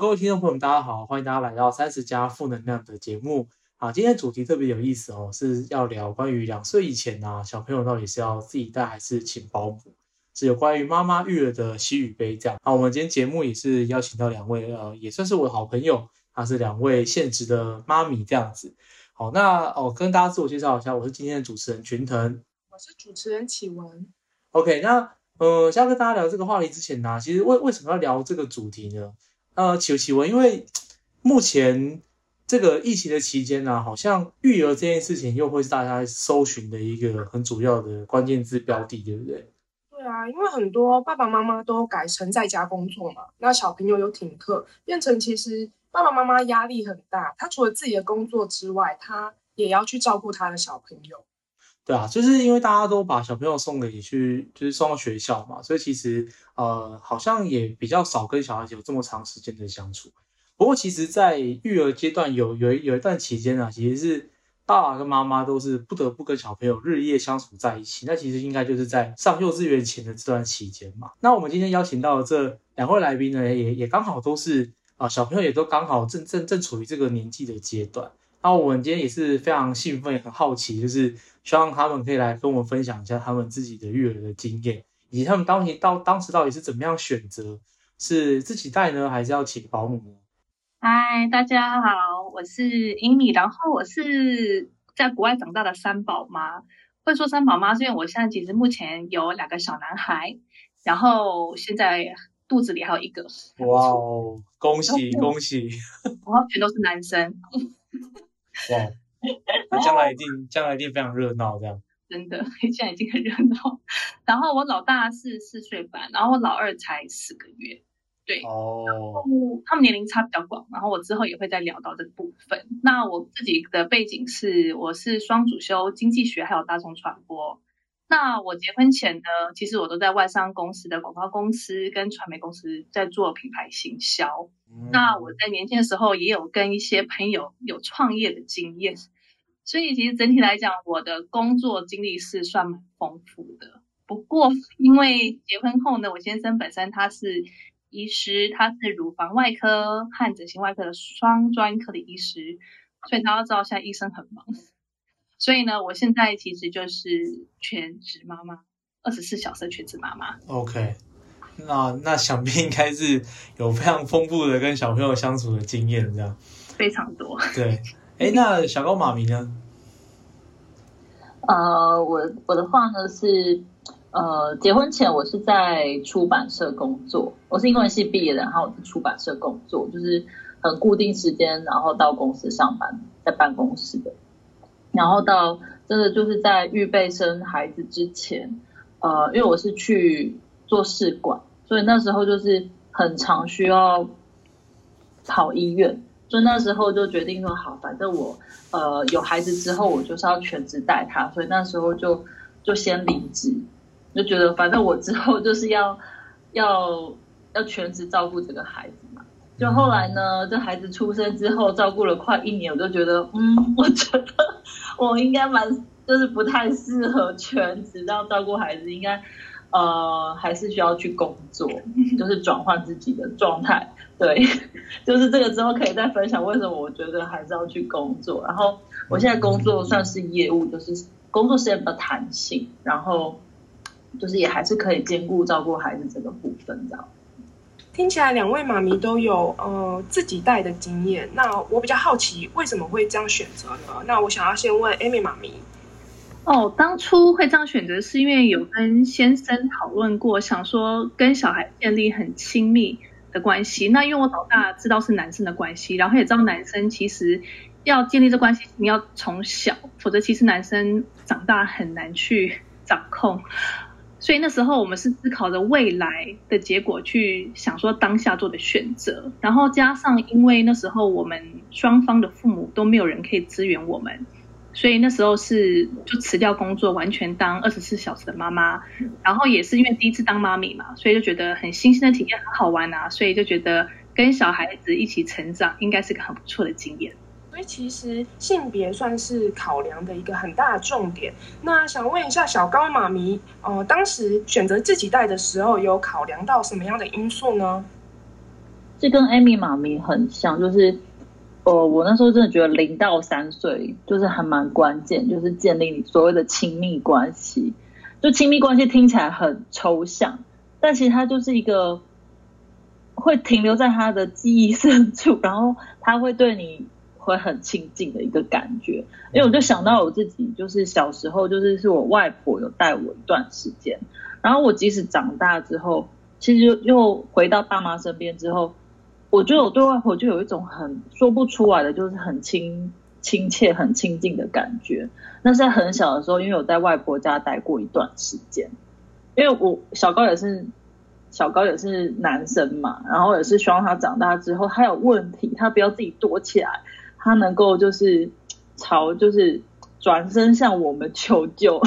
各位听众朋友们，大家好，欢迎大家来到三十加负能量的节目。啊，今天主题特别有意思哦，是要聊关于两岁以前啊，小朋友到底是要自己带还是请保姆，是有关于妈妈育儿的喜与悲这样。啊，我们今天节目也是邀请到两位，呃，也算是我的好朋友，他是两位现职的妈咪这样子。好，那哦，跟大家自我介绍一下，我是今天的主持人群腾，我是主持人启文。OK，那呃，想要跟大家聊这个话题之前呢，其实为为什么要聊这个主题呢？呃，启启文，因为目前这个疫情的期间呢，好像育儿这件事情又会是大家搜寻的一个很主要的关键字标的，对不对？对啊，因为很多爸爸妈妈都改成在家工作嘛，那小朋友有停课，变成其实爸爸妈妈压力很大。他除了自己的工作之外，他也要去照顾他的小朋友。对啊，就是因为大家都把小朋友送给你去，就是送到学校嘛，所以其实呃，好像也比较少跟小孩子有这么长时间的相处。不过，其实，在育儿阶段有有有一段期间啊，其实是爸爸跟妈妈都是不得不跟小朋友日夜相处在一起。那其实应该就是在上幼稚园前的这段期间嘛。那我们今天邀请到的这两位来宾呢，也也刚好都是啊，小朋友也都刚好正正正处于这个年纪的阶段。那我们今天也是非常兴奋，也很好奇，就是希望他们可以来跟我们分享一下他们自己的育儿的经验，以及他们当年到当时到底是怎么样选择，是自己带呢，还是要请保姆呢？嗨，大家好，我是英米，然后我是在国外长大的三宝妈。会说三宝妈，是因为我现在其实目前有两个小男孩，然后现在肚子里还有一个。哇哦，恭喜恭喜！然后全都是男生。哇，那将来一定将来一定非常热闹，这样真的，现在已经很热闹。然后我老大是四岁半，然后我老二才四个月，对哦，他们年龄差比较广。然后我之后也会再聊到这个部分。那我自己的背景是，我是双主修经济学还有大众传播。那我结婚前呢，其实我都在外商公司的广告公司跟传媒公司在做品牌行销。那我在年轻的时候也有跟一些朋友有创业的经验，所以其实整体来讲，我的工作经历是算蛮丰富的。不过因为结婚后呢，我先生本身他是医师，他是乳房外科和整形外科的双专科的医师，所以大家知道现在医生很忙。所以呢，我现在其实就是全职妈妈，二十四小时全职妈妈。OK，那那想必应该是有非常丰富的跟小朋友相处的经验，这样非常多。对，哎，那小高妈咪呢？呃，我我的话呢是，呃，结婚前我是在出版社工作，我是英文系毕业的，然后我是出版社工作，就是很固定时间，然后到公司上班，在办公室的。然后到真的就是在预备生孩子之前，呃，因为我是去做试管，所以那时候就是很常需要跑医院，所以那时候就决定说好，反正我呃有孩子之后，我就是要全职带他，所以那时候就就先离职，就觉得反正我之后就是要要要全职照顾这个孩子。就后来呢，这孩子出生之后，照顾了快一年，我就觉得，嗯，我觉得我应该蛮，就是不太适合全职这样照顾孩子，应该，呃，还是需要去工作，就是转换自己的状态。对，就是这个之后可以再分享为什么我觉得还是要去工作。然后我现在工作算是业务，就是工作时间比较弹性，然后就是也还是可以兼顾照顾孩子这个部分这样。听起来两位妈咪都有呃自己带的经验，那我比较好奇为什么会这样选择呢？那我想要先问 Amy 妈咪。哦，当初会这样选择是因为有跟先生讨论过，想说跟小孩建立很亲密的关系。那因为我老大知道是男生的关系，然后也知道男生其实要建立这关系，你要从小，否则其实男生长大很难去掌控。所以那时候我们是思考着未来的结果去想说当下做的选择，然后加上因为那时候我们双方的父母都没有人可以支援我们，所以那时候是就辞掉工作，完全当二十四小时的妈妈。然后也是因为第一次当妈咪嘛，所以就觉得很新鲜的体验，很好玩啊，所以就觉得跟小孩子一起成长应该是个很不错的经验。所以其实性别算是考量的一个很大的重点。那想问一下小高妈咪，呃，当时选择自己带的时候，有考量到什么样的因素呢？这跟 Amy 妈咪很像，就是，呃，我那时候真的觉得零到三岁就是还蛮关键，就是建立你所谓的亲密关系。就亲密关系听起来很抽象，但其实它就是一个会停留在他的记忆深处，然后他会对你会很亲近的一个感觉。因为我就想到我自己，就是小时候，就是是我外婆有带我一段时间，然后我即使长大之后，其实又又回到爸妈身边之后。我觉得我对外婆就有一种很说不出来的，就是很亲亲切、很亲近的感觉。那在很小的时候，因为我在外婆家待过一段时间，因为我小高也是小高也是男生嘛，然后也是希望他长大之后他有问题，他不要自己躲起来，他能够就是朝就是转身向我们求救，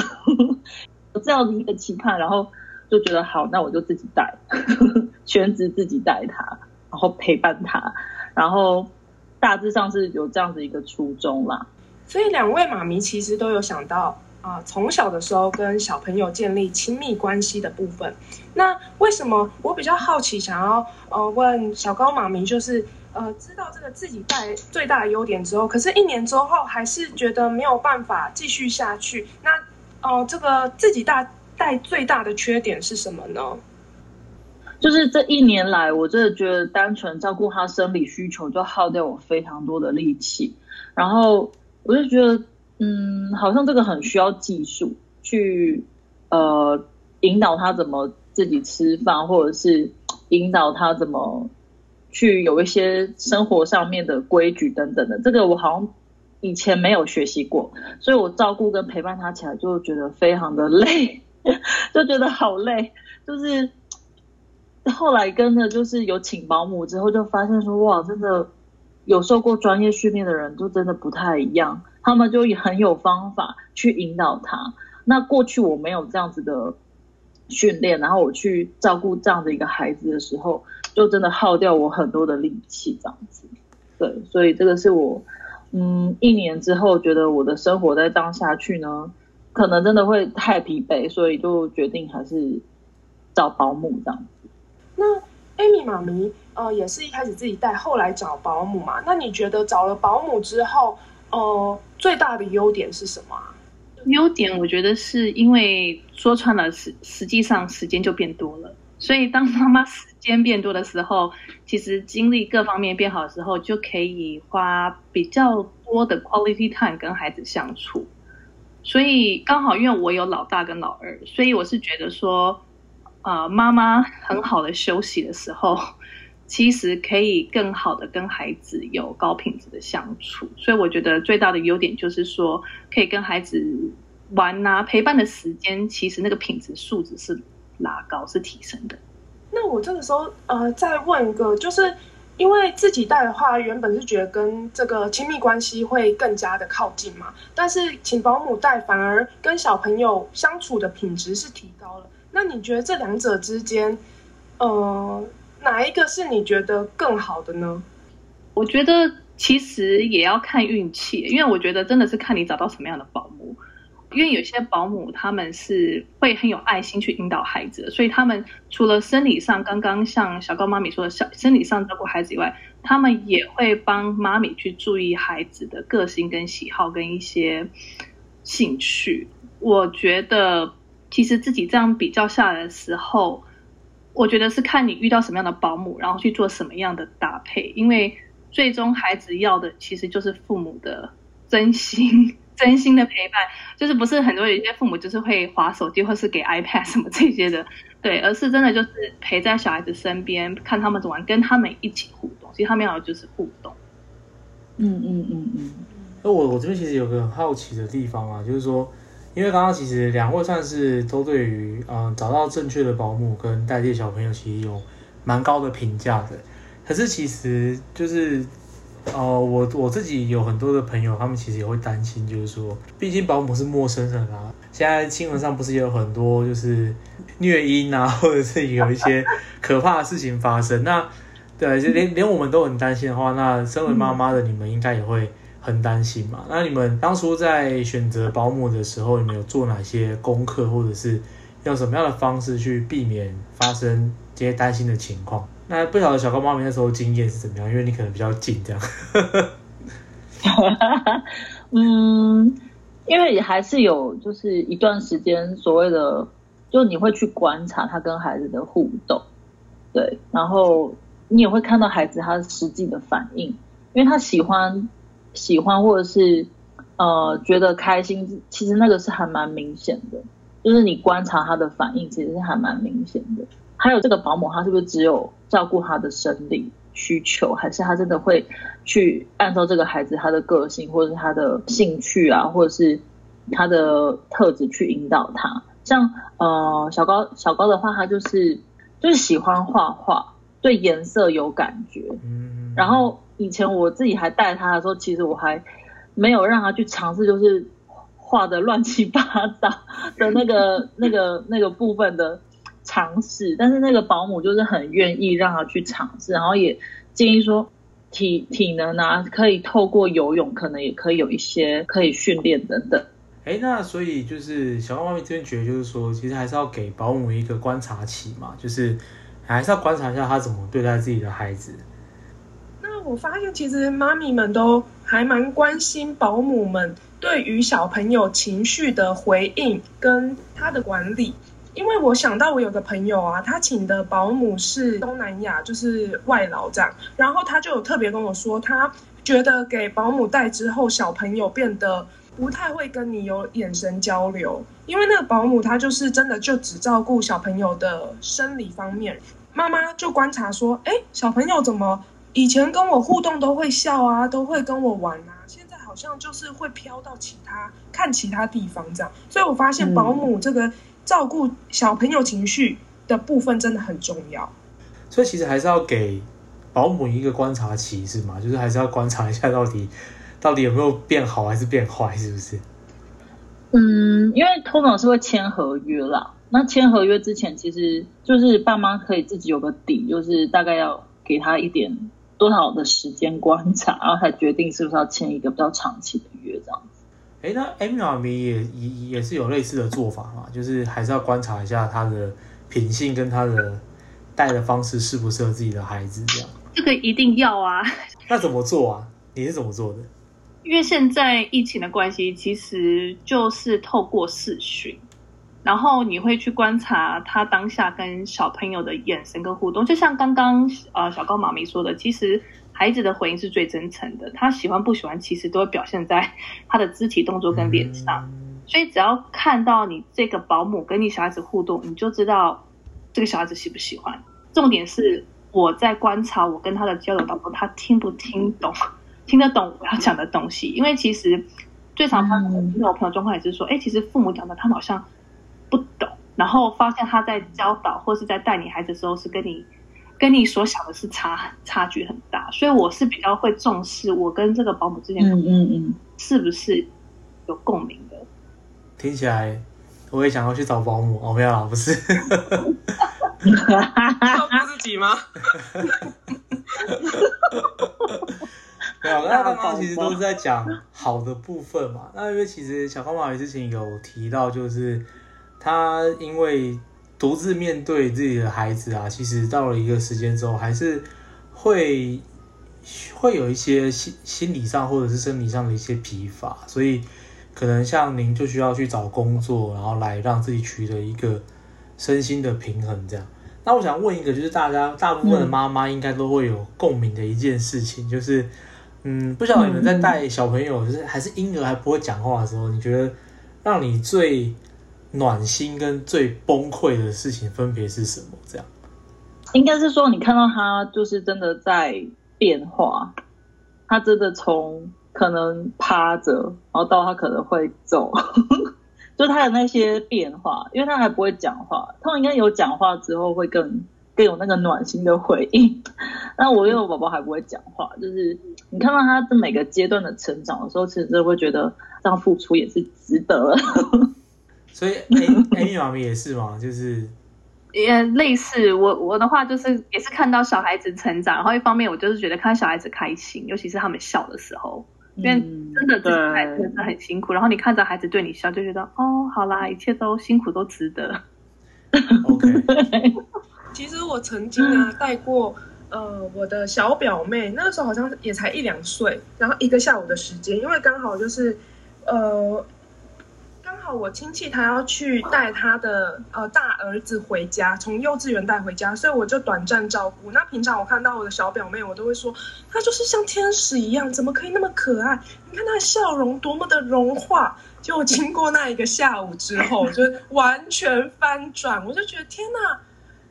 有这样的一个期盼，然后就觉得好，那我就自己带，全职自己带他。然后陪伴他，然后大致上是有这样子一个初衷啦。所以两位妈咪其实都有想到啊，从小的时候跟小朋友建立亲密关系的部分。那为什么我比较好奇，想要呃问小高妈咪，就是呃知道这个自己带最大的优点之后，可是一年之后还是觉得没有办法继续下去。那哦，这个自己大带最大的缺点是什么呢？就是这一年来，我真的觉得单纯照顾他生理需求就耗掉我非常多的力气，然后我就觉得，嗯，好像这个很需要技术去，呃，引导他怎么自己吃饭，或者是引导他怎么去有一些生活上面的规矩等等的，这个我好像以前没有学习过，所以我照顾跟陪伴他起来就觉得非常的累，就觉得好累，就是。后来跟着就是有请保姆之后，就发现说哇，真的有受过专业训练的人，就真的不太一样。他们就也很有方法去引导他。那过去我没有这样子的训练，然后我去照顾这样的一个孩子的时候，就真的耗掉我很多的力气，这样子。对，所以这个是我嗯一年之后觉得我的生活再当下去呢，可能真的会太疲惫，所以就决定还是找保姆这样子。那 Amy 妈咪，呃，也是一开始自己带，后来找保姆嘛。那你觉得找了保姆之后，呃，最大的优点是什么？优点我觉得是因为说穿了，实实际上时间就变多了。所以当妈妈时间变多的时候，其实精力各方面变好的时候，就可以花比较多的 quality time 跟孩子相处。所以刚好因为我有老大跟老二，所以我是觉得说。啊，妈妈很好的休息的时候，其实可以更好的跟孩子有高品质的相处。所以我觉得最大的优点就是说，可以跟孩子玩呐，陪伴的时间，其实那个品质素质是拉高，是提升的。那我这个时候呃，再问一个，就是因为自己带的话，原本是觉得跟这个亲密关系会更加的靠近嘛，但是请保姆带，反而跟小朋友相处的品质是提高了。那你觉得这两者之间，呃，哪一个是你觉得更好的呢？我觉得其实也要看运气，因为我觉得真的是看你找到什么样的保姆。因为有些保姆他们是会很有爱心去引导孩子，所以他们除了生理上刚刚像小高妈咪说的，小生理上照顾孩子以外，他们也会帮妈咪去注意孩子的个性跟喜好跟一些兴趣。我觉得。其实自己这样比较下来的时候，我觉得是看你遇到什么样的保姆，然后去做什么样的搭配。因为最终孩子要的其实就是父母的真心、真心的陪伴，就是不是很多有些父母就是会划手机或是给 iPad 什么这些的，对，而是真的就是陪在小孩子身边，看他们怎么玩，跟他们一起互动。其实他们要的就是互动。嗯嗯嗯嗯。那我我这边其实有个很好奇的地方啊，就是说。因为刚刚其实两位算是都对于嗯找到正确的保姆跟代替小朋友其实有蛮高的评价的，可是其实就是哦我我自己有很多的朋友，他们其实也会担心，就是说毕竟保姆是陌生人啊，现在新闻上不是也有很多就是虐婴啊，或者是有一些可怕的事情发生，那对，就连连我们都很担心的话，那身为妈妈的你们应该也会。很担心嘛？那你们当初在选择保姆的时候，你们有做哪些功课，或者是用什么样的方式去避免发生这些担心的情况？那不晓得小高妈咪那时候经验是怎么样？因为你可能比较近，这样。嗯，因为还是有，就是一段时间所谓的，就你会去观察他跟孩子的互动，对，然后你也会看到孩子他实际的反应，因为他喜欢喜欢或者是呃觉得开心，其实那个是还蛮明显的，就是你观察他的反应，其实是还蛮明显的。还有这个保姆，他是不是只有照顾他的生理需求，还是他真的会去按照这个孩子他的个性，或者是他的兴趣啊，或者是他的特质去引导他？像呃小高小高的话，他就是就是喜欢画画，对颜色有感觉。嗯。然后以前我自己还带他的时候，其实我还没有让他去尝试，就是画的乱七八糟的那个 那个那个部分的。尝试，但是那个保姆就是很愿意让他去尝试，然后也建议说体体能啊，可以透过游泳，可能也可以有一些可以训练等等。哎，那所以就是小猫妈咪这边觉得，就是说其实还是要给保姆一个观察期嘛，就是还是要观察一下他怎么对待自己的孩子。那我发现其实妈咪们都还蛮关心保姆们对于小朋友情绪的回应跟他的管理。因为我想到我有个朋友啊，他请的保姆是东南亚，就是外劳这样，然后他就有特别跟我说，他觉得给保姆带之后，小朋友变得不太会跟你有眼神交流，因为那个保姆他就是真的就只照顾小朋友的生理方面，妈妈就观察说，哎，小朋友怎么以前跟我互动都会笑啊，都会跟我玩啊，现在好像就是会飘到其他看其他地方这样，所以我发现保姆这个。照顾小朋友情绪的部分真的很重要，所以其实还是要给保姆一个观察期，是吗？就是还是要观察一下到底到底有没有变好还是变坏，是不是？嗯，因为通常是会签合约啦。那签合约之前，其实就是爸妈可以自己有个底，就是大概要给他一点多少的时间观察，然后才决定是不是要签一个比较长期的约这样。哎，那 M 妈咪也也也是有类似的做法嘛，就是还是要观察一下他的品性跟他的带的方式适不适合自己的孩子，这样。这个一定要啊。那怎么做啊？你是怎么做的？因为现在疫情的关系，其实就是透过视讯，然后你会去观察他当下跟小朋友的眼神跟互动，就像刚刚呃小高妈咪说的，其实。孩子的回应是最真诚的，他喜欢不喜欢，其实都会表现在 他的肢体动作跟脸上。所以只要看到你这个保姆跟你小孩子互动，你就知道这个小孩子喜不喜欢。重点是我在观察我跟他的交流当中，他听不听懂，听得懂我要讲的东西。因为其实最常发生的，我朋友状况也是说，哎，其实父母讲的他好像不懂，然后发现他在教导或是在带你孩子的时候是跟你。跟你所想的是差差距很大，所以我是比较会重视我跟这个保姆之间，嗯嗯嗯，是不是有共鸣的？听起来我也想要去找保姆，哦，没有啦，不是，照顾自己吗？没有，那刚刚其实都是在讲好的部分嘛。那因为其实小康马之前有提到，就是他因为。独自面对自己的孩子啊，其实到了一个时间之后，还是会会有一些心心理上或者是生理上的一些疲乏，所以可能像您就需要去找工作，然后来让自己取得一个身心的平衡。这样，那我想问一个，就是大家大部分的妈妈应该都会有共鸣的一件事情，就是嗯，不晓得你们在带小朋友，就是还是婴儿还不会讲话的时候，你觉得让你最暖心跟最崩溃的事情分别是什么？这样，应该是说你看到他就是真的在变化，他真的从可能趴着，然后到他可能会走，就他的那些变化，因为他还不会讲话，他应该有讲话之后会更更有那个暖心的回应。那我因为我宝宝还不会讲话，就是你看到他的每个阶段的成长的时候，其实真的会觉得这样付出也是值得。所以，A A 妈咪也是嘛，就是也类似我我的话，就是也是看到小孩子成长，然后一方面我就是觉得看小孩子开心，尤其是他们笑的时候，因为真的这孩子真的很辛苦，然后你看着孩子对你笑，就觉得哦，好啦，一切都辛苦都值得。OK，其实我曾经啊带过呃我的小表妹，那个时候好像也才一两岁，然后一个下午的时间，因为刚好就是呃。好，我亲戚他要去带他的呃大儿子回家，从幼稚园带回家，所以我就短暂照顾。那平常我看到我的小表妹，我都会说，她就是像天使一样，怎么可以那么可爱？你看她的笑容多么的融化。就经过那一个下午之后，就完全翻转，我就觉得天哪，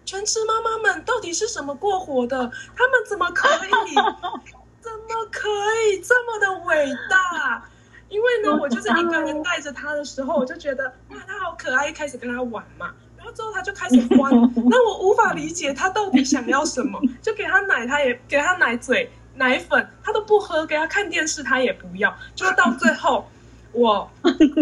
全职妈妈们到底是怎么过活的？他们怎么可以，怎么可以这么的伟大？因为呢，我就是一个人带着他的时候，我就觉得哇，他好可爱，一开始跟他玩嘛，然后之后他就开始欢，那我无法理解他到底想要什么，就给他奶，他也给他奶嘴、奶粉，他都不喝，给他看电视他也不要，就到最后，我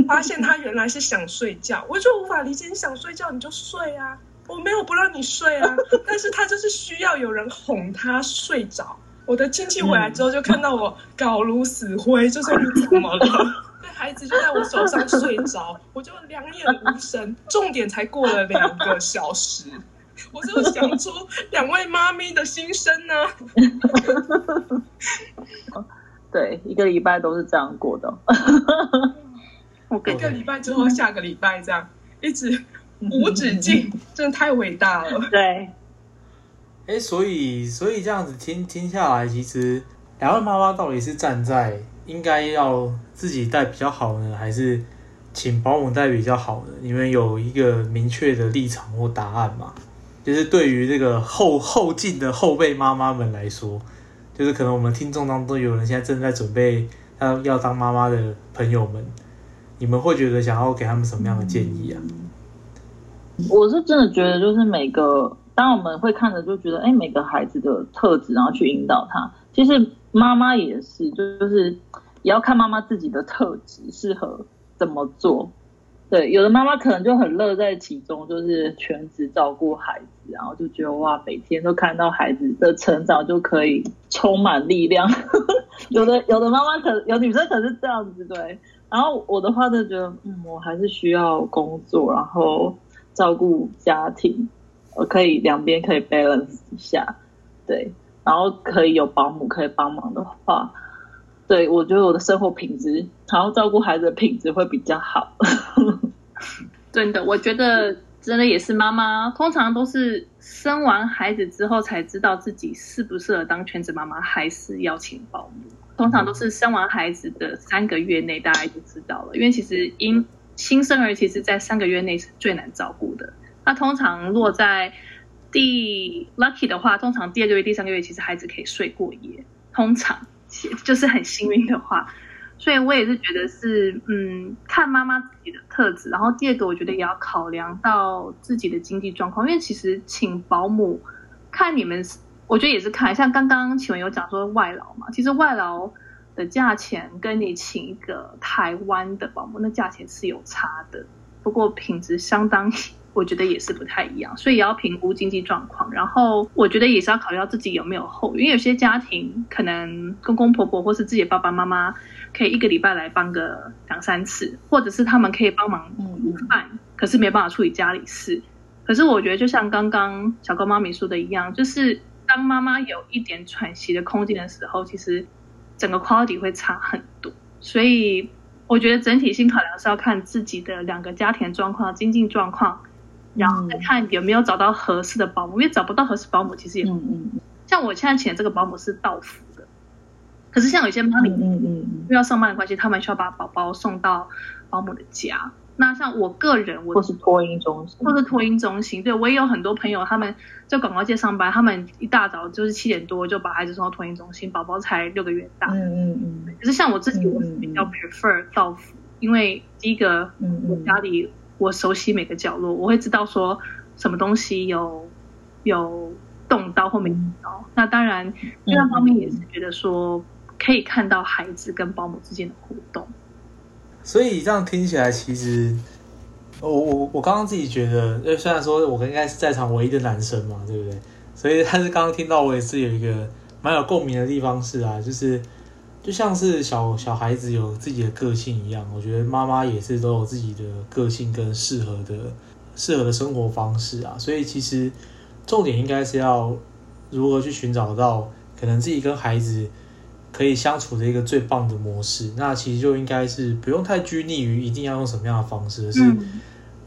发现他原来是想睡觉，我就无法理解，你想睡觉你就睡啊，我没有不让你睡啊，但是他就是需要有人哄他睡着。我的亲戚回来之后，就看到我搞如死灰，就说你怎么了？那孩子就在我手上睡着，我就两眼无神。重点才过了两个小时，我就想出两位妈咪的心声呢。对，一个礼拜都是这样过的。一个礼拜之后，下个礼拜这样，一直无止境，真的太伟大了。对。哎，所以所以这样子听听下来，其实两位妈妈到底是站在应该要自己带比较好呢，还是请保姆带比较好呢？你们有一个明确的立场或答案吗？就是对于这个后后进的后辈妈妈们来说，就是可能我们听众当中有人现在正在准备要要当妈妈的朋友们，你们会觉得想要给他们什么样的建议啊？我是真的觉得，就是每个。当我们会看着就觉得，哎，每个孩子的特质，然后去引导他。其实妈妈也是，就是也要看妈妈自己的特质适合怎么做。对，有的妈妈可能就很乐在其中，就是全职照顾孩子，然后就觉得哇，每天都看到孩子的成长就可以充满力量。有的有的妈妈可有女生可是这样子对，然后我的话就觉得，嗯，我还是需要工作，然后照顾家庭。我可以两边可以 balance 一下，对，然后可以有保姆可以帮忙的话，对我觉得我的生活品质，然后照顾孩子的品质会比较好。真的，我觉得真的也是妈妈，通常都是生完孩子之后才知道自己适不适合当全职妈妈，还是要请保姆。通常都是生完孩子的三个月内，大家就知道了，因为其实因新生儿其实在三个月内是最难照顾的。那通常落在第 lucky 的话，通常第二个月、第三个月，其实孩子可以睡过夜。通常就是很幸运的话，所以我也是觉得是嗯，看妈妈自己的特质。然后第二个，我觉得也要考量到自己的经济状况，因为其实请保姆，看你们，我觉得也是看。像刚刚请文有讲说外劳嘛，其实外劳的价钱跟你请一个台湾的保姆，那价钱是有差的，不过品质相当。我觉得也是不太一样，所以也要评估经济状况。然后我觉得也是要考虑到自己有没有后，因为有些家庭可能公公婆婆或是自己爸爸妈妈可以一个礼拜来帮个两三次，或者是他们可以帮忙午饭，可是没办法处理家里事。可是我觉得就像刚刚小高妈咪说的一样，就是当妈妈有一点喘息的空间的时候，其实整个 quality 会差很多。所以我觉得整体性考量是要看自己的两个家庭状况、经济状况。然后再看有没有找到合适的保姆，因为找不到合适保姆，其实也嗯嗯，像我现在请的这个保姆是到府的，可是像有些妈咪嗯嗯因为要上班的关系，他们需要把宝宝送到保姆的家。那像我个人，我或是托婴中心，或是托婴中心，对我也有很多朋友，他们在广告界上班，他们一大早就是七点多就把孩子送到托婴中心，宝宝才六个月大。嗯嗯嗯。可是像我自己，我是比较 prefer 到府，因为第一个，嗯我家里。我熟悉每个角落，我会知道说什么东西有有动刀或没动刀。那当然，另外方面也是觉得说可以看到孩子跟保姆之间的互动。所以这样听起来，其实我我我刚刚自己觉得，因为虽然说我应该是在场唯一的男生嘛，对不对？所以但是刚刚听到我也是有一个蛮有共鸣的地方是啊，就是。就像是小小孩子有自己的个性一样，我觉得妈妈也是都有自己的个性跟适合的适合的生活方式啊。所以其实重点应该是要如何去寻找到可能自己跟孩子可以相处的一个最棒的模式。那其实就应该是不用太拘泥于一定要用什么样的方式，是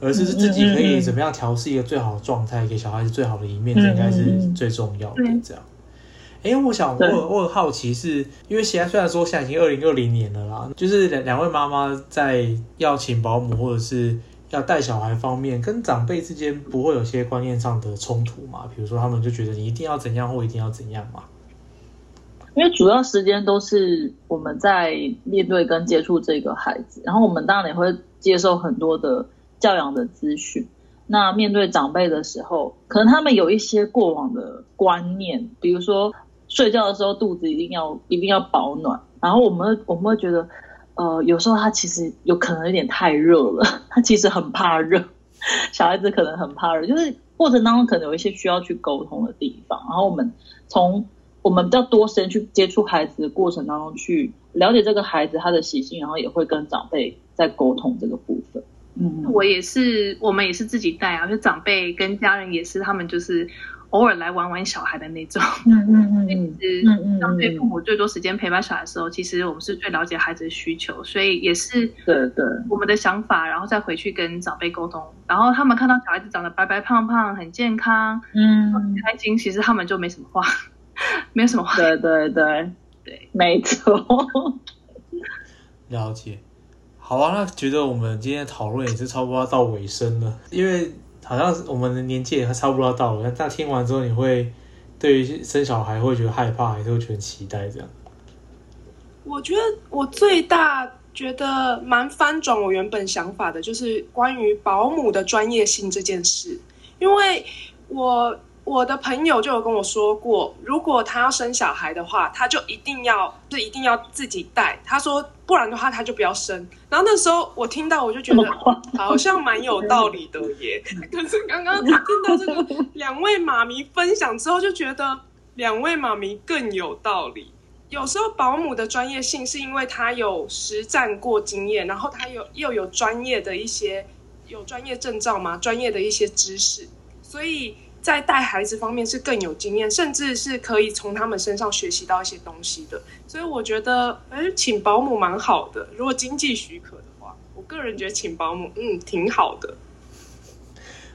而是自己可以怎么样调试一个最好的状态，给小孩子最好的一面，这应该是最重要的。这样。哎，我想我我很好奇，是因为现在虽然说现在已经二零二零年了啦，就是两两位妈妈在要请保姆或者是要带小孩方面，跟长辈之间不会有些观念上的冲突嘛？比如说他们就觉得你一定要怎样或一定要怎样嘛？因为主要时间都是我们在面对跟接触这个孩子，然后我们当然也会接受很多的教养的资讯。那面对长辈的时候，可能他们有一些过往的观念，比如说。睡觉的时候肚子一定要一定要保暖，然后我们我们会觉得，呃，有时候他其实有可能有点太热了，他其实很怕热，小孩子可能很怕热，就是过程当中可能有一些需要去沟通的地方，然后我们从我们比较多时间去接触孩子的过程当中去了解这个孩子他的习性，然后也会跟长辈在沟通这个部分。嗯，我也是，我们也是自己带啊，就长辈跟家人也是，他们就是。偶尔来玩玩小孩的那种，嗯嗯嗯，其实当对父母最多时间陪伴小孩的时候，其实我们是最了解孩子的需求，所以也是对对。我们的想法，然后再回去跟长辈沟通，然后他们看到小孩子长得白白胖胖，很健康，嗯，很开心，其实他们就没什么话，没有什么话，对对对。对，没错，了解，好啊，那觉得我们今天讨论也是差不多要到尾声了，因为。好像我们的年纪也差不多到了，但听完之后，你会对于生小孩会觉得害怕，还是会觉得期待？这样？我觉得我最大觉得蛮翻转我原本想法的，就是关于保姆的专业性这件事，因为我。我的朋友就有跟我说过，如果他要生小孩的话，他就一定要是一定要自己带。他说，不然的话他就不要生。然后那时候我听到，我就觉得好像蛮有道理的耶。可是刚刚听到这个两位妈咪分享之后，就觉得两位妈咪更有道理。有时候保姆的专业性是因为他有实战过经验，然后他有又有专业的一些有专业证照嘛，专业的一些知识，所以。在带孩子方面是更有经验，甚至是可以从他们身上学习到一些东西的。所以我觉得，哎，请保姆蛮好的。如果经济许可的话，我个人觉得请保姆，嗯，挺好的。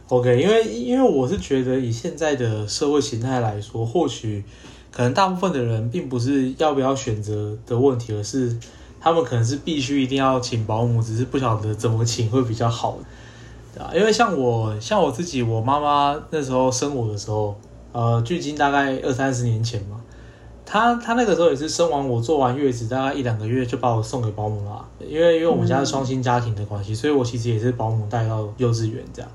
OK，因为因为我是觉得以现在的社会形态来说，或许可能大部分的人并不是要不要选择的问题，而是他们可能是必须一定要请保姆，只是不晓得怎么请会比较好。啊，因为像我，像我自己，我妈妈那时候生我的时候，呃，距今大概二三十年前嘛，她她那个时候也是生完我坐完月子，大概一两个月就把我送给保姆了。因为因为我们家是双薪家庭的关系，所以我其实也是保姆带到幼稚园这样。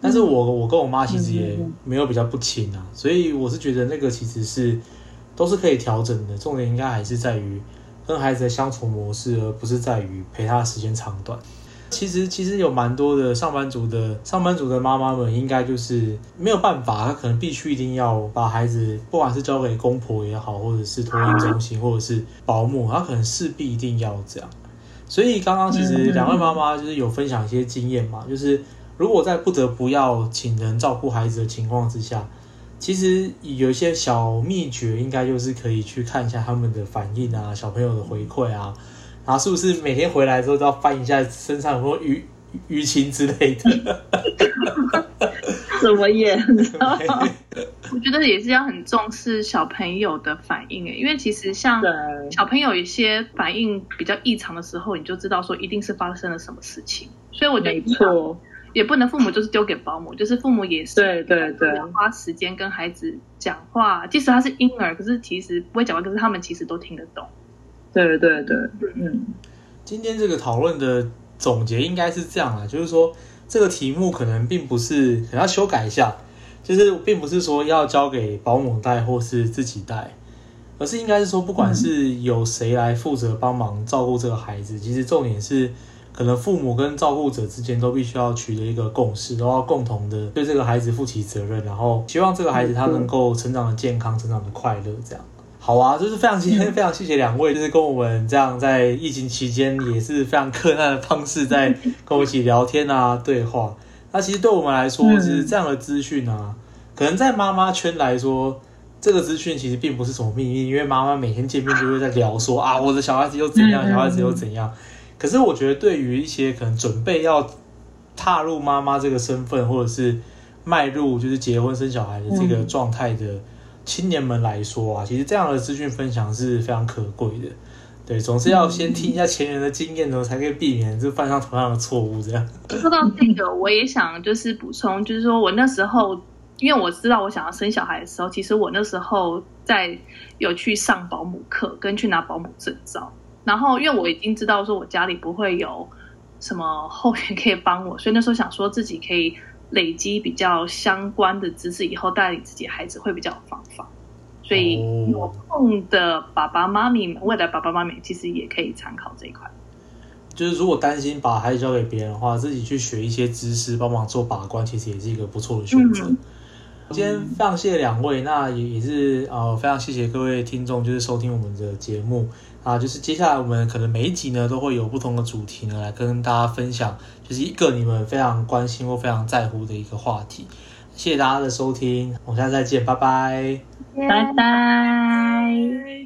但是我我跟我妈其实也没有比较不亲啊，所以我是觉得那个其实是都是可以调整的，重点应该还是在于跟孩子的相处模式，而不是在于陪他的时间长短。其实，其实有蛮多的上班族的上班族的妈妈们，应该就是没有办法，她可能必须一定要把孩子，不管是交给公婆也好，或者是托婴中心，或者是保姆，她可能势必一定要这样。所以刚刚其实两位妈妈就是有分享一些经验嘛，就是如果在不得不要请人照顾孩子的情况之下，其实有一些小秘诀，应该就是可以去看一下他们的反应啊，小朋友的回馈啊。然后是不是每天回来之后都要翻一下身上有没有淤淤青之类的？怎么演？我觉得也是要很重视小朋友的反应诶，因为其实像小朋友有些反应比较异常的时候，你就知道说一定是发生了什么事情。所以我觉得没错，也不能父母就是丢给保姆，就是父母也是对对对，花时间跟孩子讲话，即使他是婴儿，可是其实不会讲话，可是他们其实都听得懂。对对对，嗯，今天这个讨论的总结应该是这样啊，就是说这个题目可能并不是可能要修改一下，就是并不是说要交给保姆带或是自己带，而是应该是说不管是由谁来负责帮忙照顾这个孩子，其实重点是可能父母跟照顾者之间都必须要取得一个共识，都要共同的对这个孩子负起责任，然后希望这个孩子他能够成长的健康，成长的快乐，这样。好啊，就是非常今天非常谢谢两位，就是跟我们这样在疫情期间也是非常困难的方式在 跟我一起聊天啊对话。那其实对我们来说，就是这样的资讯啊，可能在妈妈圈来说，这个资讯其实并不是什么秘密，因为妈妈每天见面就会在聊说啊，我的小孩子又怎样，小孩子又怎样。可是我觉得，对于一些可能准备要踏入妈妈这个身份，或者是迈入就是结婚生小孩的这个状态的青年们来说啊，其实这样的资讯分享是非常可贵的。对，总是要先听一下前人的经验呢，才可以避免就犯上同样的错误。这样说到这个，我也想就是补充，就是说我那时候，因为我知道我想要生小孩的时候，其实我那时候在有去上保姆课，跟去拿保姆证照。然后，因为我已经知道说我家里不会有什么后援可以帮我，所以那时候想说自己可以累积比较相关的知识，以后带领自己孩子会比较有方法。所以有空的爸爸妈咪们，未来爸爸妈咪其实也可以参考这一块。就是如果担心把孩子交给别人的话，自己去学一些知识，帮忙做把关，其实也是一个不错的选择。今天非常谢谢两位，那也也是呃非常谢谢各位听众，就是收听我们的节目啊。就是接下来我们可能每一集呢都会有不同的主题呢来跟大家分享，就是一个你们非常关心或非常在乎的一个话题。谢谢大家的收听，我们下次再见，拜拜，拜拜。